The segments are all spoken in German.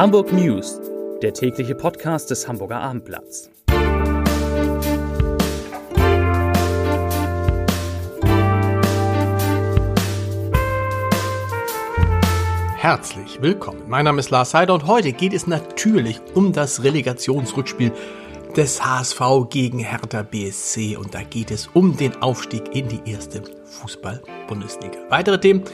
Hamburg News, der tägliche Podcast des Hamburger Abendblatts. Herzlich willkommen. Mein Name ist Lars Heider und heute geht es natürlich um das Relegationsrückspiel des HSV gegen Hertha BSC und da geht es um den Aufstieg in die erste Fußball-Bundesliga. Weitere Themen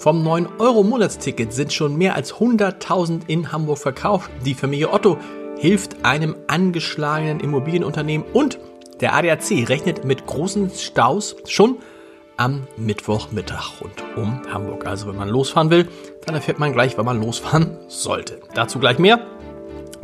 vom 9-Euro-Monatsticket sind schon mehr als 100.000 in Hamburg verkauft. Die Familie Otto hilft einem angeschlagenen Immobilienunternehmen und der ADAC rechnet mit großen Staus schon am Mittwochmittag rund um Hamburg. Also wenn man losfahren will, dann erfährt man gleich, wann man losfahren sollte. Dazu gleich mehr.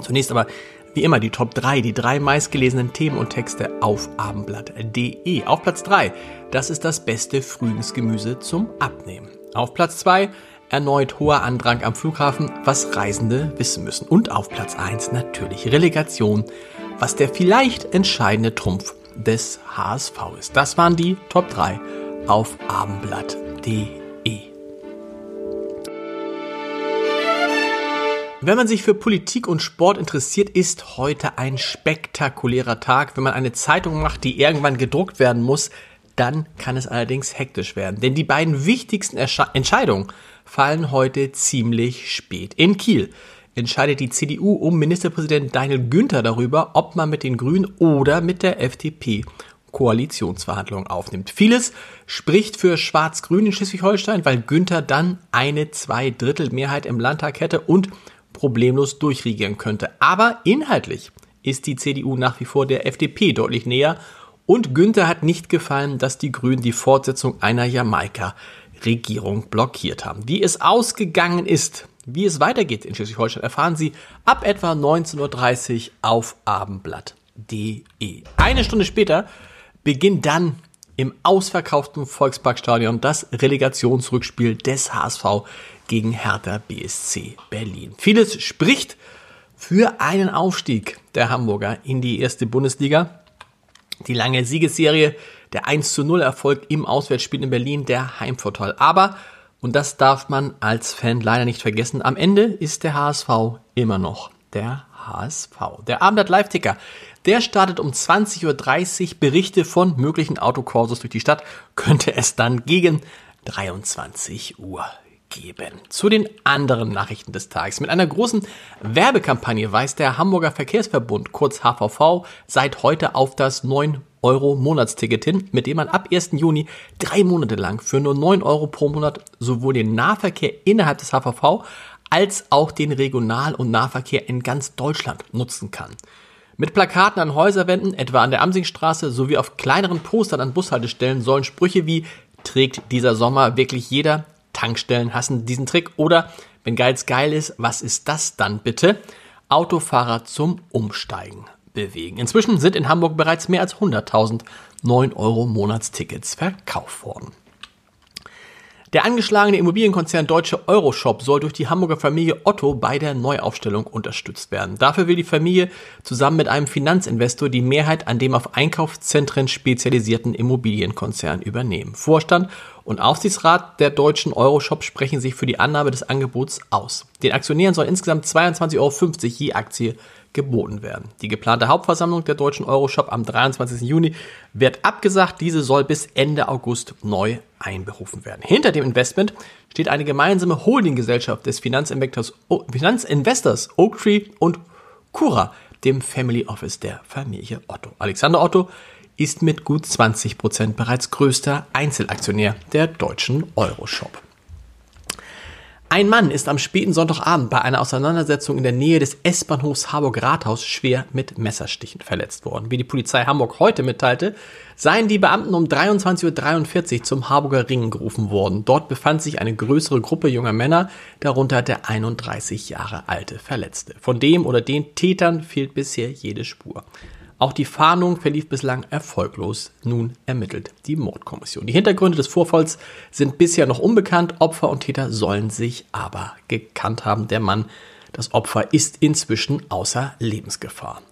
Zunächst aber wie immer die Top 3, die drei meistgelesenen Themen und Texte auf abendblatt.de. Auf Platz 3, das ist das beste Frühlingsgemüse zum Abnehmen. Auf Platz 2 erneut hoher Andrang am Flughafen, was Reisende wissen müssen. Und auf Platz 1 natürlich Relegation, was der vielleicht entscheidende Trumpf des HSV ist. Das waren die Top 3 auf abendblatt.de. Wenn man sich für Politik und Sport interessiert, ist heute ein spektakulärer Tag. Wenn man eine Zeitung macht, die irgendwann gedruckt werden muss, dann kann es allerdings hektisch werden, denn die beiden wichtigsten Ersche Entscheidungen fallen heute ziemlich spät. In Kiel entscheidet die CDU um Ministerpräsident Daniel Günther darüber, ob man mit den Grünen oder mit der FDP Koalitionsverhandlungen aufnimmt. Vieles spricht für Schwarz-Grün in Schleswig-Holstein, weil Günther dann eine Zweidrittelmehrheit im Landtag hätte und problemlos durchregieren könnte. Aber inhaltlich ist die CDU nach wie vor der FDP deutlich näher und Günther hat nicht gefallen, dass die Grünen die Fortsetzung einer Jamaika-Regierung blockiert haben. Wie es ausgegangen ist, wie es weitergeht in Schleswig-Holstein, erfahren Sie ab etwa 19.30 Uhr auf abendblatt.de. Eine Stunde später beginnt dann im ausverkauften Volksparkstadion das Relegationsrückspiel des HSV gegen Hertha BSC Berlin. Vieles spricht für einen Aufstieg der Hamburger in die erste Bundesliga. Die lange Siegesserie, der 1 zu 0 Erfolg im Auswärtsspiel in Berlin, der Heimvorteil. Aber, und das darf man als Fan leider nicht vergessen, am Ende ist der HSV immer noch der HSV. Der Abendblatt Live-Ticker, der startet um 20.30 Uhr Berichte von möglichen Autokurses durch die Stadt, könnte es dann gegen 23 Uhr geben. Zu den anderen Nachrichten des Tages. Mit einer großen Werbekampagne weist der Hamburger Verkehrsverbund, kurz HVV, seit heute auf das 9 Euro Monatsticket hin, mit dem man ab 1. Juni drei Monate lang für nur 9 Euro pro Monat sowohl den Nahverkehr innerhalb des HVV als auch den Regional- und Nahverkehr in ganz Deutschland nutzen kann. Mit Plakaten an Häuserwänden, etwa an der Amsingstraße, sowie auf kleineren Postern an Bushaltestellen sollen Sprüche wie trägt dieser Sommer wirklich jeder Tankstellen hassen diesen Trick. Oder, wenn Geiz geil ist, was ist das dann bitte? Autofahrer zum Umsteigen bewegen. Inzwischen sind in Hamburg bereits mehr als 100.000 9 Euro Monatstickets verkauft worden. Der angeschlagene Immobilienkonzern Deutsche Euroshop soll durch die Hamburger Familie Otto bei der Neuaufstellung unterstützt werden. Dafür will die Familie zusammen mit einem Finanzinvestor die Mehrheit an dem auf Einkaufszentren spezialisierten Immobilienkonzern übernehmen. Vorstand und Aufsichtsrat der deutschen Euroshop sprechen sich für die Annahme des Angebots aus. Den Aktionären soll insgesamt 22,50 Euro je Aktie geboten werden. Die geplante Hauptversammlung der deutschen Euroshop am 23. Juni wird abgesagt. Diese soll bis Ende August neu einberufen werden. Hinter dem Investment steht eine gemeinsame Holdinggesellschaft des Finanzinvestors, Finanzinvestors Oaktree und Cura, dem Family Office der Familie Otto. Alexander Otto ist mit gut 20 Prozent bereits größter Einzelaktionär der deutschen Euroshop. Ein Mann ist am späten Sonntagabend bei einer Auseinandersetzung in der Nähe des S-Bahnhofs Harburg-Rathaus schwer mit Messerstichen verletzt worden. Wie die Polizei Hamburg heute mitteilte, seien die Beamten um 23.43 Uhr zum Harburger Ring gerufen worden. Dort befand sich eine größere Gruppe junger Männer, darunter der 31 Jahre alte Verletzte. Von dem oder den Tätern fehlt bisher jede Spur. Auch die Fahndung verlief bislang erfolglos. Nun ermittelt die Mordkommission. Die Hintergründe des Vorfalls sind bisher noch unbekannt. Opfer und Täter sollen sich aber gekannt haben. Der Mann, das Opfer, ist inzwischen außer Lebensgefahr.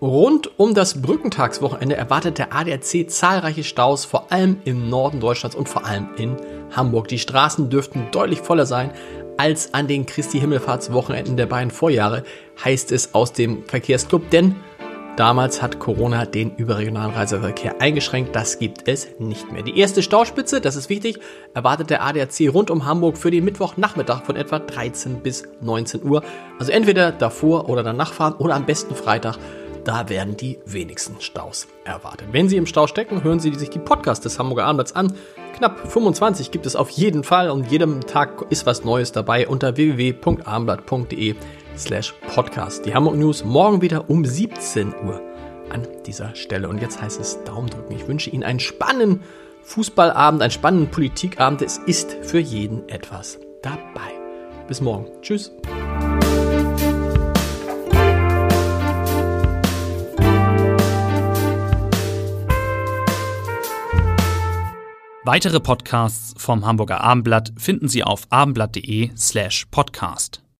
Rund um das Brückentagswochenende erwartet der ADAC zahlreiche Staus, vor allem im Norden Deutschlands und vor allem in Hamburg. Die Straßen dürften deutlich voller sein als an den Christi Himmelfahrtswochenenden der beiden Vorjahre, heißt es aus dem Verkehrsclub, denn Damals hat Corona den überregionalen Reiseverkehr eingeschränkt. Das gibt es nicht mehr. Die erste Stauspitze, das ist wichtig, erwartet der ADAC rund um Hamburg für den Mittwochnachmittag von etwa 13 bis 19 Uhr. Also entweder davor oder danach fahren oder am besten Freitag. Da werden die wenigsten Staus erwartet. Wenn Sie im Stau stecken, hören Sie sich die Podcasts des Hamburger Abendblatts an. Knapp 25 gibt es auf jeden Fall und jedem Tag ist was Neues dabei unter www.abendblatt.de slash podcast. Die Hamburg News morgen wieder um 17 Uhr an dieser Stelle. Und jetzt heißt es Daumen drücken. Ich wünsche Ihnen einen spannenden Fußballabend, einen spannenden Politikabend. Es ist für jeden etwas dabei. Bis morgen. Tschüss. Weitere Podcasts vom Hamburger Abendblatt finden Sie auf abendblatt.de slash podcast.